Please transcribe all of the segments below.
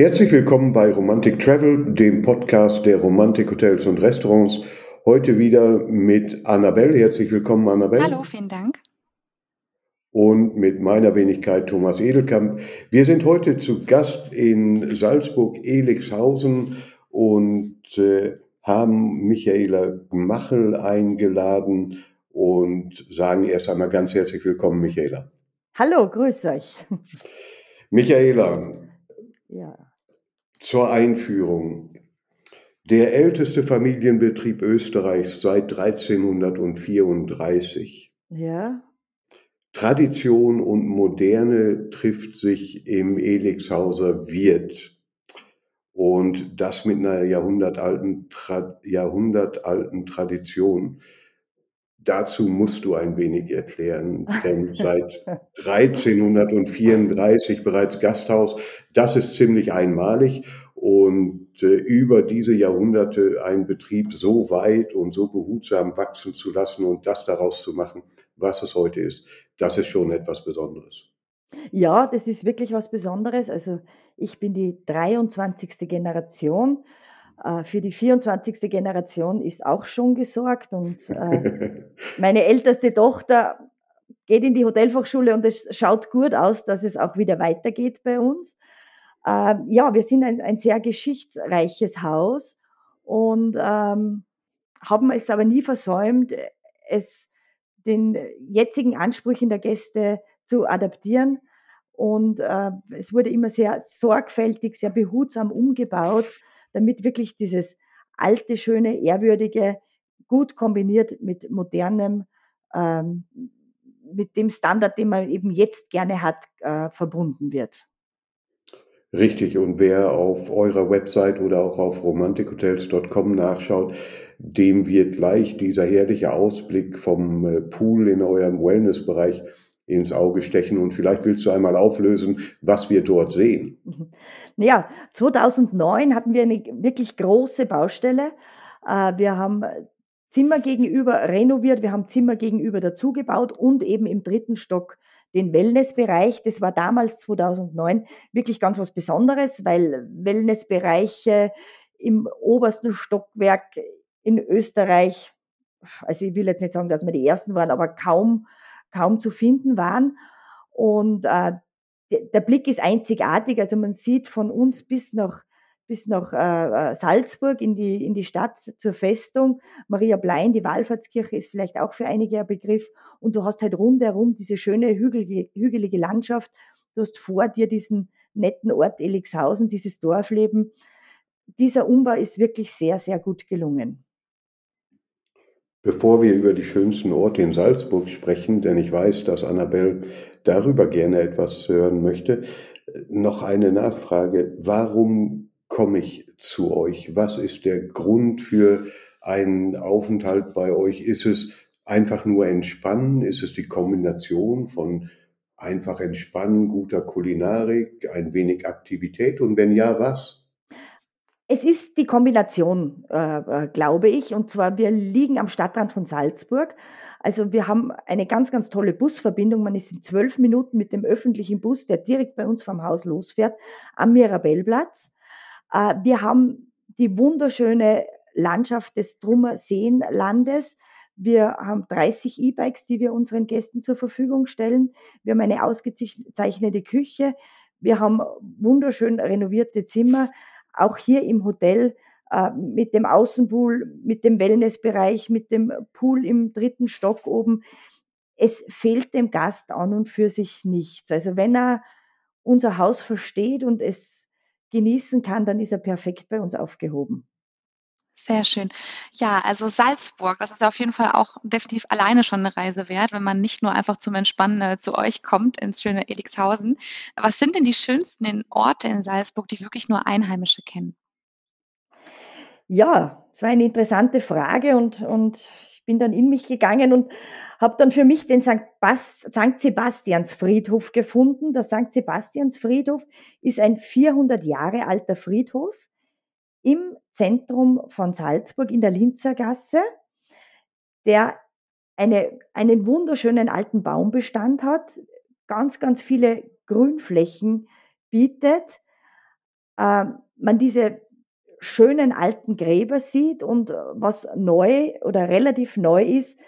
Herzlich willkommen bei Romantic Travel, dem Podcast der Romantik Hotels und Restaurants. Heute wieder mit Annabelle. Herzlich willkommen, Annabelle. Hallo, vielen Dank. Und mit meiner Wenigkeit Thomas Edelkamp. Wir sind heute zu Gast in Salzburg-Elixhausen und äh, haben Michaela Machel eingeladen und sagen erst einmal ganz herzlich willkommen, Michaela. Hallo, grüß euch. Michaela, ja. Zur Einführung. Der älteste Familienbetrieb Österreichs seit 1334. Ja. Tradition und Moderne trifft sich im Elixhauser Wirt. Und das mit einer jahrhundertalten, jahrhundertalten Tradition. Dazu musst du ein wenig erklären, denn seit 1334 bereits Gasthaus, das ist ziemlich einmalig und äh, über diese Jahrhunderte einen Betrieb so weit und so behutsam wachsen zu lassen und das daraus zu machen, was es heute ist, das ist schon etwas Besonderes. Ja, das ist wirklich was Besonderes. Also ich bin die 23. Generation für die 24. Generation ist auch schon gesorgt und äh, meine älteste Tochter geht in die Hotelfachschule und es schaut gut aus, dass es auch wieder weitergeht bei uns. Äh, ja, wir sind ein, ein, sehr geschichtsreiches Haus und ähm, haben es aber nie versäumt, es den jetzigen Ansprüchen der Gäste zu adaptieren. Und äh, es wurde immer sehr sorgfältig, sehr behutsam umgebaut damit wirklich dieses alte, schöne, ehrwürdige gut kombiniert mit modernem, ähm, mit dem Standard, den man eben jetzt gerne hat, äh, verbunden wird. Richtig, und wer auf eurer Website oder auch auf romantikhotels.com nachschaut, dem wird gleich dieser herrliche Ausblick vom äh, Pool in eurem Wellnessbereich ins Auge stechen und vielleicht willst du einmal auflösen, was wir dort sehen. Ja, 2009 hatten wir eine wirklich große Baustelle. Äh, wir haben Zimmer gegenüber renoviert, wir haben Zimmer gegenüber dazugebaut und eben im dritten Stock den Wellnessbereich. Das war damals 2009 wirklich ganz was Besonderes, weil Wellnessbereiche im obersten Stockwerk in Österreich, also ich will jetzt nicht sagen, dass wir die ersten waren, aber kaum kaum zu finden waren. Und äh, der Blick ist einzigartig. Also man sieht von uns bis nach bis nach äh, äh, Salzburg in die, in die Stadt zur Festung. Maria Blein, die Wallfahrtskirche ist vielleicht auch für einige ein Begriff. Und du hast halt rundherum diese schöne hügelige, hügelige Landschaft. Du hast vor dir diesen netten Ort Elixhausen, dieses Dorfleben. Dieser Umbau ist wirklich sehr, sehr gut gelungen. Bevor wir über die schönsten Orte in Salzburg sprechen, denn ich weiß, dass Annabelle darüber gerne etwas hören möchte, noch eine Nachfrage. Warum komme ich zu euch? Was ist der Grund für einen Aufenthalt bei euch? Ist es einfach nur entspannen? Ist es die Kombination von einfach entspannen, guter Kulinarik, ein wenig Aktivität? Und wenn ja, was? Es ist die Kombination, äh, äh, glaube ich. Und zwar, wir liegen am Stadtrand von Salzburg. Also wir haben eine ganz, ganz tolle Busverbindung. Man ist in zwölf Minuten mit dem öffentlichen Bus, der direkt bei uns vom Haus losfährt, am Mirabellplatz. Äh, wir haben die wunderschöne Landschaft des Trummer Seenlandes. Wir haben 30 E-Bikes, die wir unseren Gästen zur Verfügung stellen. Wir haben eine ausgezeichnete Küche. Wir haben wunderschön renovierte Zimmer auch hier im Hotel äh, mit dem Außenpool, mit dem Wellnessbereich, mit dem Pool im dritten Stock oben. Es fehlt dem Gast an und für sich nichts. Also wenn er unser Haus versteht und es genießen kann, dann ist er perfekt bei uns aufgehoben. Sehr schön. Ja, also Salzburg, das ist auf jeden Fall auch definitiv alleine schon eine Reise wert, wenn man nicht nur einfach zum Entspannen äh, zu euch kommt ins schöne Elixhausen. Was sind denn die schönsten Orte in Salzburg, die wirklich nur Einheimische kennen? Ja, das war eine interessante Frage und, und ich bin dann in mich gegangen und habe dann für mich den St. Bas St. Sebastiansfriedhof gefunden. Der St. Sebastiansfriedhof ist ein 400 Jahre alter Friedhof im Zentrum von Salzburg in der Linzergasse, der eine, einen wunderschönen alten Baumbestand hat, ganz, ganz viele Grünflächen bietet, äh, man diese schönen alten Gräber sieht und was neu oder relativ neu ist,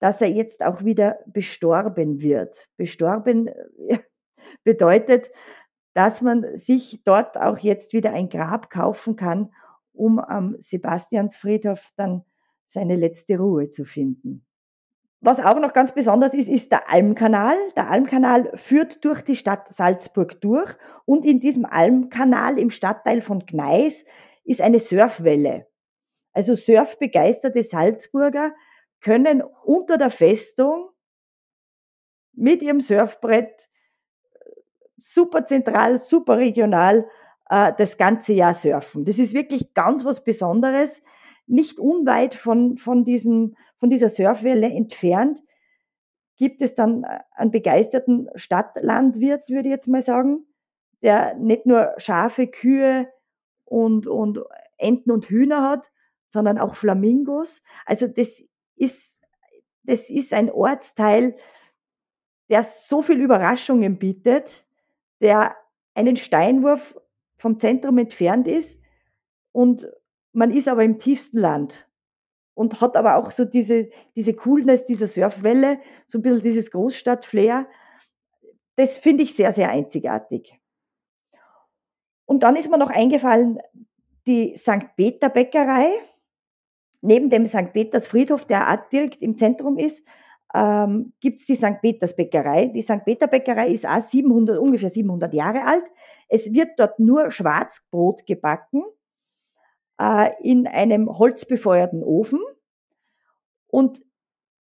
dass er jetzt auch wieder bestorben wird. Bestorben bedeutet, dass man sich dort auch jetzt wieder ein Grab kaufen kann, um am Sebastiansfriedhof dann seine letzte Ruhe zu finden. Was auch noch ganz besonders ist, ist der Almkanal. Der Almkanal führt durch die Stadt Salzburg durch und in diesem Almkanal im Stadtteil von Gneis ist eine Surfwelle. Also surfbegeisterte Salzburger können unter der Festung mit ihrem Surfbrett super zentral, super regional äh, das ganze Jahr surfen. Das ist wirklich ganz was Besonderes. Nicht unweit von, von, diesem, von dieser Surfwelle entfernt gibt es dann äh, einen begeisterten Stadtlandwirt, würde ich jetzt mal sagen, der nicht nur Schafe, Kühe und, und Enten und Hühner hat, sondern auch Flamingos. Also das ist, das ist ein Ortsteil, der so viel Überraschungen bietet, der einen Steinwurf vom Zentrum entfernt ist und man ist aber im tiefsten Land und hat aber auch so diese, diese Coolness dieser Surfwelle, so ein bisschen dieses Großstadtflair. Das finde ich sehr, sehr einzigartig. Und dann ist mir noch eingefallen, die St. Peter Bäckerei, neben dem St. Peters Friedhof, der auch direkt im Zentrum ist, ähm, gibt es die St. Peters Bäckerei. Die St. Peter Bäckerei ist auch 700, ungefähr 700 Jahre alt. Es wird dort nur Schwarzbrot gebacken äh, in einem holzbefeuerten Ofen und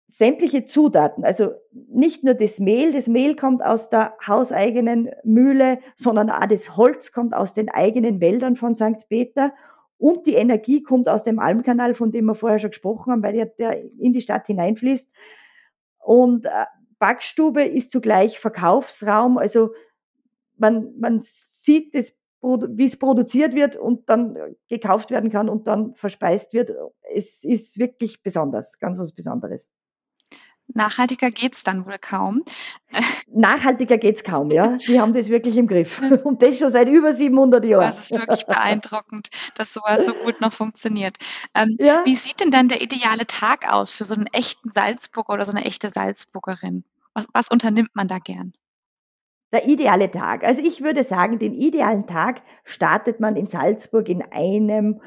sämtliche Zutaten, also nicht nur das Mehl, das Mehl kommt aus der hauseigenen Mühle, sondern auch das Holz kommt aus den eigenen Wäldern von St. Peter und die Energie kommt aus dem Almkanal, von dem wir vorher schon gesprochen haben, weil der, der in die Stadt hineinfließt. Und äh, Backstube ist zugleich Verkaufsraum, also man, man sieht das wie es produziert wird und dann gekauft werden kann und dann verspeist wird. Es ist wirklich besonders, ganz was Besonderes. Nachhaltiger geht es dann wohl kaum. Nachhaltiger geht es kaum, ja. Die haben das wirklich im Griff. Und das schon seit über 700 Jahren. Das ist wirklich beeindruckend, dass sowas so gut noch funktioniert. Ähm, ja. Wie sieht denn dann der ideale Tag aus für so einen echten Salzburger oder so eine echte Salzburgerin? Was, was unternimmt man da gern? Der ideale Tag. Also ich würde sagen, den idealen Tag startet man in Salzburg in einem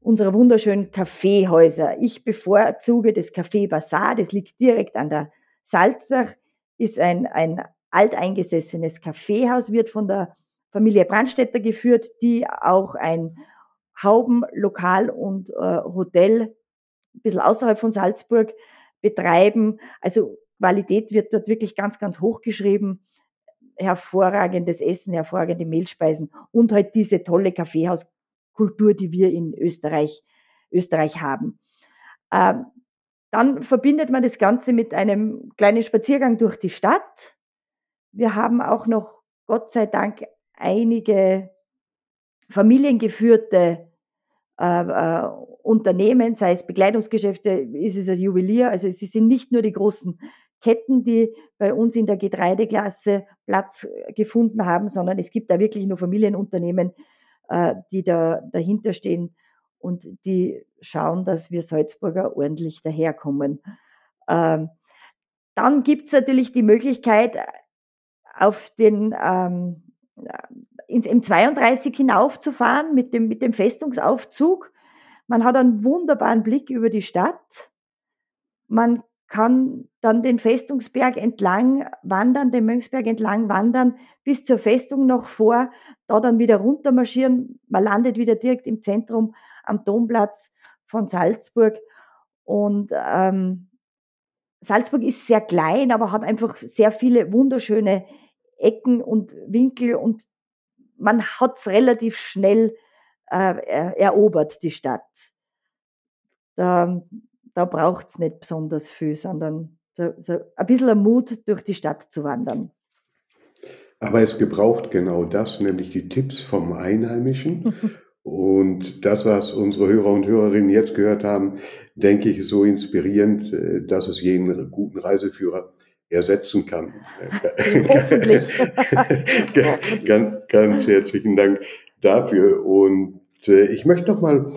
unserer wunderschönen Kaffeehäuser. Ich bevorzuge das Café Bazaar, das liegt direkt an der Salzach, ist ein, ein alteingesessenes Kaffeehaus, wird von der Familie Brandstätter geführt, die auch ein Haubenlokal und äh, Hotel ein bisschen außerhalb von Salzburg betreiben. Also Qualität wird dort wirklich ganz, ganz hoch geschrieben. Hervorragendes Essen, hervorragende Mehlspeisen und halt diese tolle Kaffeehaus Kultur, die wir in Österreich, Österreich haben. Ähm, dann verbindet man das Ganze mit einem kleinen Spaziergang durch die Stadt. Wir haben auch noch, Gott sei Dank, einige familiengeführte äh, äh, Unternehmen, sei es Bekleidungsgeschäfte, ist es ein Juwelier. Also es sind nicht nur die großen Ketten, die bei uns in der Getreideklasse Platz gefunden haben, sondern es gibt da wirklich nur Familienunternehmen, äh, die da dahinter stehen und die schauen, dass wir Salzburger ordentlich daherkommen. Ähm, dann gibt's natürlich die Möglichkeit, auf den ähm, ins M32 hinaufzufahren mit dem, mit dem Festungsaufzug. Man hat einen wunderbaren Blick über die Stadt. Man kann dann den Festungsberg entlang wandern, den Mönchsberg entlang wandern, bis zur Festung noch vor, da dann wieder runter marschieren. Man landet wieder direkt im Zentrum am Domplatz von Salzburg. Und ähm, Salzburg ist sehr klein, aber hat einfach sehr viele wunderschöne Ecken und Winkel und man hat's relativ schnell äh, erobert, die Stadt. Da da braucht es nicht besonders viel, sondern so, so ein bisschen Mut, durch die Stadt zu wandern. Aber es gebraucht genau das, nämlich die Tipps vom Einheimischen. Und das, was unsere Hörer und Hörerinnen jetzt gehört haben, denke ich, ist so inspirierend, äh, dass es jeden guten Reiseführer ersetzen kann. Hoffentlich. ganz, ganz herzlichen Dank. dafür. Und äh, ich möchte noch mal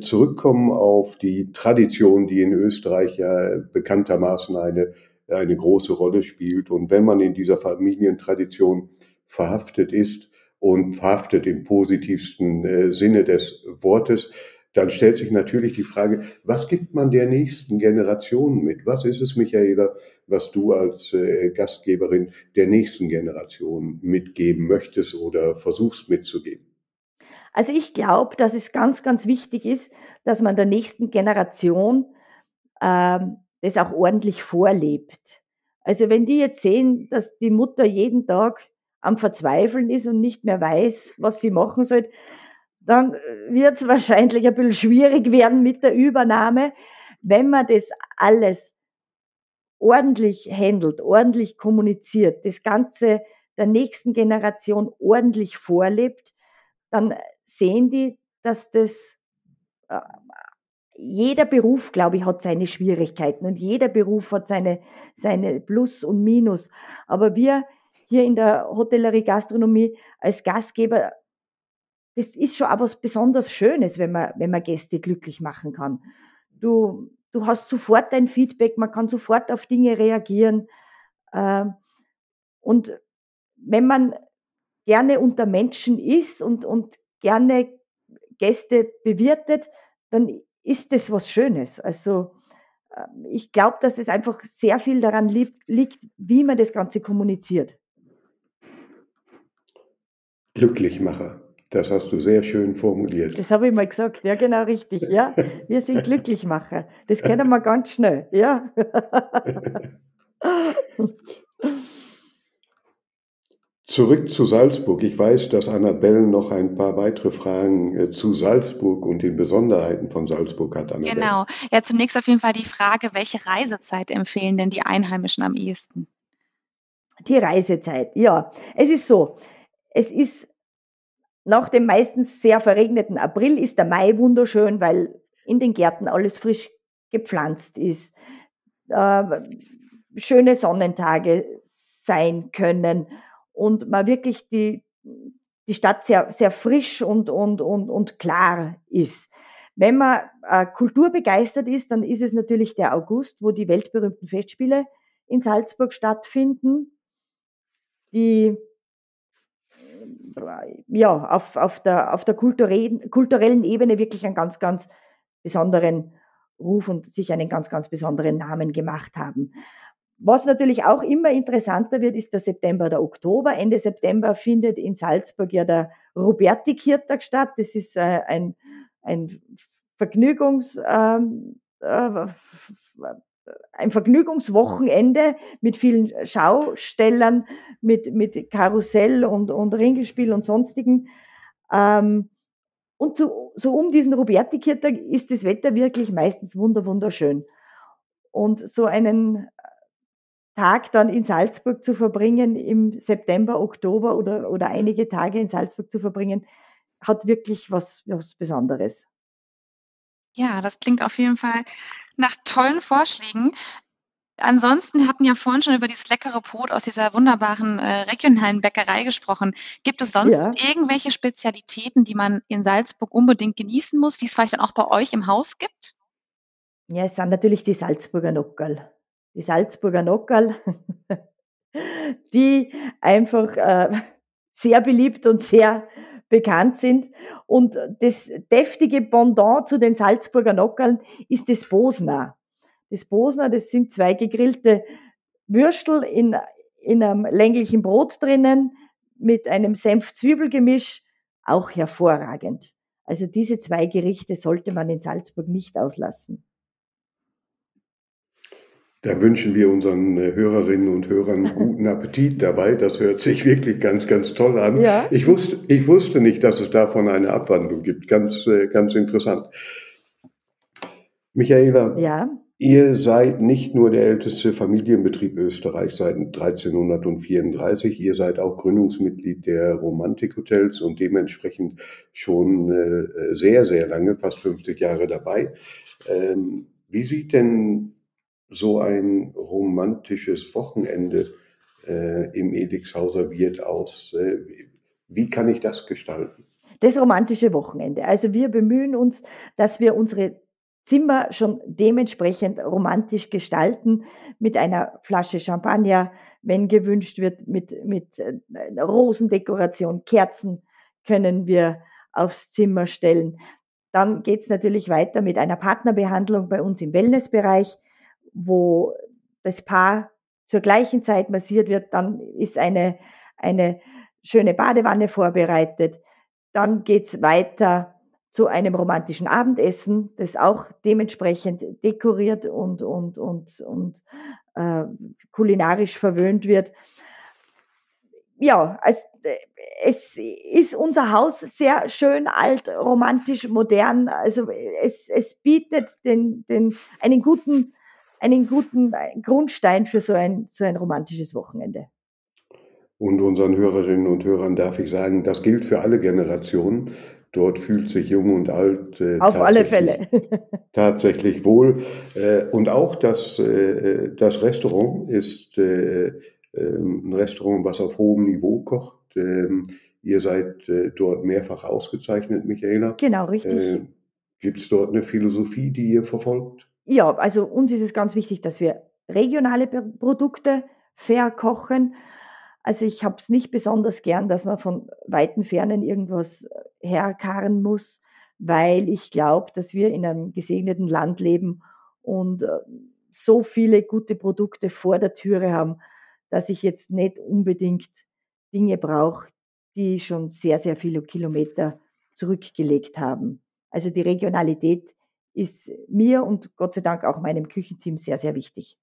zurückkommen auf die Tradition, die in Österreich ja bekanntermaßen eine, eine große Rolle spielt. Und wenn man in dieser Familientradition verhaftet ist und verhaftet im positivsten äh, Sinne des Wortes, dann stellt sich natürlich die Frage, was gibt man der nächsten Generation mit? Was ist es, Michaela, was du als äh, Gastgeberin der nächsten Generation mitgeben möchtest oder versuchst mitzugeben? Also ich glaube, dass es ganz, ganz wichtig ist, dass man der nächsten Generation ähm, das auch ordentlich vorlebt. Also wenn die jetzt sehen, dass die Mutter jeden Tag am Verzweifeln ist und nicht mehr weiß, was sie machen soll, dann wird es wahrscheinlich ein bisschen schwierig werden mit der Übernahme. Wenn man das alles ordentlich handelt, ordentlich kommuniziert, das Ganze der nächsten Generation ordentlich vorlebt, dann sehen die, dass das äh, jeder Beruf, glaube ich, hat seine Schwierigkeiten und jeder Beruf hat seine, seine Plus und Minus. Aber wir hier in der Hotellerie Gastronomie als Gastgeber, das ist schon auch was besonders Schönes, wenn man, wenn man Gäste glücklich machen kann. Du, du hast sofort dein Feedback, man kann sofort auf Dinge reagieren. Ähm, und wenn man gerne unter Menschen ist und, und gerne Gäste bewirtet, dann ist das was Schönes. Also ähm, ich glaube, dass es einfach sehr viel daran liegt, wie man das Ganze kommuniziert. Glücklichmacher. Das hast du sehr schön formuliert. Das habe ich mal gesagt, ja genau richtig. Ja, wir sind Glücklichmacher. Das kennen wir ganz schnell. Ja. Zurück zu Salzburg. Ich weiß, dass Annabelle noch ein paar weitere Fragen äh, zu Salzburg und den Besonderheiten von Salzburg hat. Annabelle. Genau. Ja, zunächst auf jeden Fall die Frage, welche Reisezeit empfehlen denn die Einheimischen am ehesten? Die Reisezeit, ja. Es ist so, es ist nach dem meistens sehr verregneten April ist der Mai wunderschön, weil in den Gärten alles frisch gepflanzt ist. Äh, schöne Sonnentage sein können und man wirklich die, die Stadt sehr, sehr frisch und, und, und, und klar ist. Wenn man äh, kulturbegeistert ist, dann ist es natürlich der August, wo die weltberühmten Festspiele in Salzburg stattfinden, die ja, auf, auf der, auf der kulturellen, kulturellen Ebene wirklich einen ganz, ganz besonderen Ruf und sich einen ganz, ganz besonderen Namen gemacht haben. Was natürlich auch immer interessanter wird, ist der September, der Oktober. Ende September findet in Salzburg ja der Roberti-Kirtag statt. Das ist äh, ein, ein Vergnügungs, ähm, äh, ein Vergnügungswochenende mit vielen Schaustellern, mit, mit Karussell und, und Ringelspiel und sonstigen. Ähm, und so, so um diesen Roberti-Kirtag ist das Wetter wirklich meistens wunderschön. Und so einen Tag dann in Salzburg zu verbringen, im September, Oktober oder, oder einige Tage in Salzburg zu verbringen, hat wirklich was, was Besonderes. Ja, das klingt auf jeden Fall nach tollen Vorschlägen. Ansonsten hatten ja vorhin schon über dieses leckere Brot aus dieser wunderbaren äh, regionalen Bäckerei gesprochen. Gibt es sonst ja. irgendwelche Spezialitäten, die man in Salzburg unbedingt genießen muss, die es vielleicht dann auch bei euch im Haus gibt? Ja, es sind natürlich die Salzburger Nockerl die Salzburger Nockerl, die einfach äh, sehr beliebt und sehr bekannt sind. Und das deftige Pendant zu den Salzburger Nockerln ist das Bosner. Das Bosner, das sind zwei gegrillte Würstel in, in einem länglichen Brot drinnen mit einem Senf-Zwiebelgemisch, auch hervorragend. Also diese zwei Gerichte sollte man in Salzburg nicht auslassen. Da wünschen wir unseren äh, Hörerinnen und Hörern guten Appetit dabei. Das hört sich wirklich ganz, ganz toll an. Ja. Ich, wusste, ich wusste nicht, dass es davon eine Abwandlung gibt. Ganz, äh, ganz interessant. Michaela, ja. ihr seid nicht nur der älteste Familienbetrieb Österreichs seit 1334, ihr seid auch Gründungsmitglied der Romantik-Hotels und dementsprechend schon äh, sehr, sehr lange, fast 50 Jahre dabei. Ähm, wie sieht denn so ein romantisches Wochenende äh, im Edixhauser Wirt aus? Äh, wie kann ich das gestalten? Das romantische Wochenende. Also wir bemühen uns, dass wir unsere Zimmer schon dementsprechend romantisch gestalten mit einer Flasche Champagner, wenn gewünscht wird, mit, mit äh, Rosendekoration, Kerzen können wir aufs Zimmer stellen. Dann geht's natürlich weiter mit einer Partnerbehandlung bei uns im Wellnessbereich, wo das Paar zur gleichen Zeit massiert wird. Dann ist eine, eine schöne Badewanne vorbereitet. Dann geht's weiter zu einem romantischen Abendessen, das auch dementsprechend dekoriert und, und, und, und äh, kulinarisch verwöhnt wird. Ja, es, es ist unser Haus sehr schön alt, romantisch, modern. Also es, es bietet den, den, einen guten, einen guten Grundstein für so ein, so ein romantisches Wochenende. Und unseren Hörerinnen und Hörern darf ich sagen, das gilt für alle Generationen. Dort fühlt sich jung und alt äh, auf alle Fälle tatsächlich wohl. Äh, und auch das, äh, das Restaurant ist äh, äh, ein Restaurant, was auf hohem Niveau kocht. Ähm, ihr seid äh, dort mehrfach ausgezeichnet, Michaela. Genau, richtig. Gibt es dort eine Philosophie, die ihr verfolgt? Ja, also uns ist es ganz wichtig, dass wir regionale Produkte fair kochen also ich habe es nicht besonders gern, dass man von weiten Fernen irgendwas äh, herkarren muss, weil ich glaube, dass wir in einem gesegneten Land leben und äh, so viele gute Produkte vor der Türe haben, dass ich jetzt nicht unbedingt Dinge brauche, die schon sehr, sehr viele Kilometer zurückgelegt haben. Also die Regionalität ist mir und Gott sei Dank auch meinem Küchenteam sehr, sehr wichtig.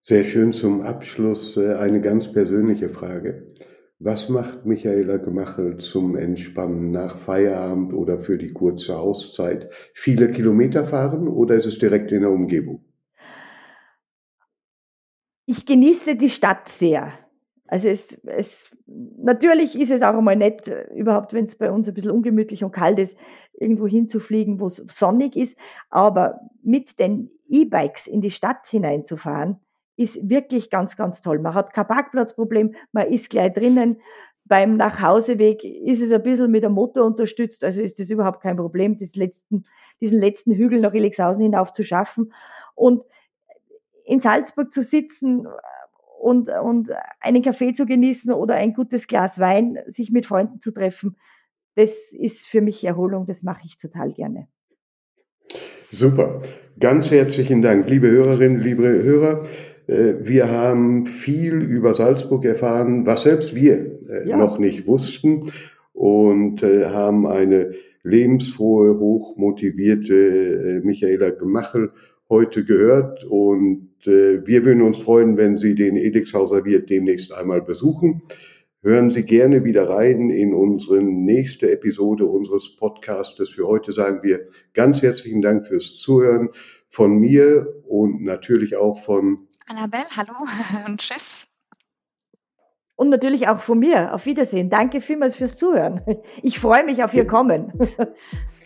Sehr schön zum Abschluss äh, eine ganz persönliche Frage. Was macht Michaela Gemachel zum Entspannen nach Feierabend oder für die kurze Auszeit? Viele Kilometer fahren oder ist es direkt in der Umgebung? Ich genieße die Stadt sehr. Also es, es, natürlich ist es auch einmal nett, überhaupt wenn es bei uns ein bisschen ungemütlich und kalt ist, irgendwo hinzufliegen, wo es sonnig ist. Aber mit den E-Bikes in die Stadt hineinzufahren, ist wirklich ganz, ganz toll. Man hat kein Parkplatzproblem, man ist gleich drinnen. Beim Nachhauseweg ist es ein bisschen mit dem Motor unterstützt, also ist das überhaupt kein Problem, letzten, diesen letzten Hügel nach Elixhausen hinauf zu schaffen. Und in Salzburg zu sitzen und, und einen Kaffee zu genießen oder ein gutes Glas Wein, sich mit Freunden zu treffen, das ist für mich Erholung, das mache ich total gerne. Super. Ganz herzlichen Dank, liebe Hörerinnen, liebe Hörer. Äh, wir haben viel über Salzburg erfahren, was selbst wir äh, ja. noch nicht wussten und äh, haben eine lebensfrohe, hochmotivierte Michaela Gemachel heute gehört und wir würden uns freuen, wenn Sie den Edixhauser Wirt demnächst einmal besuchen. Hören Sie gerne wieder rein in unsere nächste Episode unseres Podcastes. Für heute sagen wir ganz herzlichen Dank fürs Zuhören von mir und natürlich auch von Annabelle, hallo und tschüss. Und natürlich auch von mir. Auf Wiedersehen. Danke vielmals fürs Zuhören. Ich freue mich auf Ihr Kommen.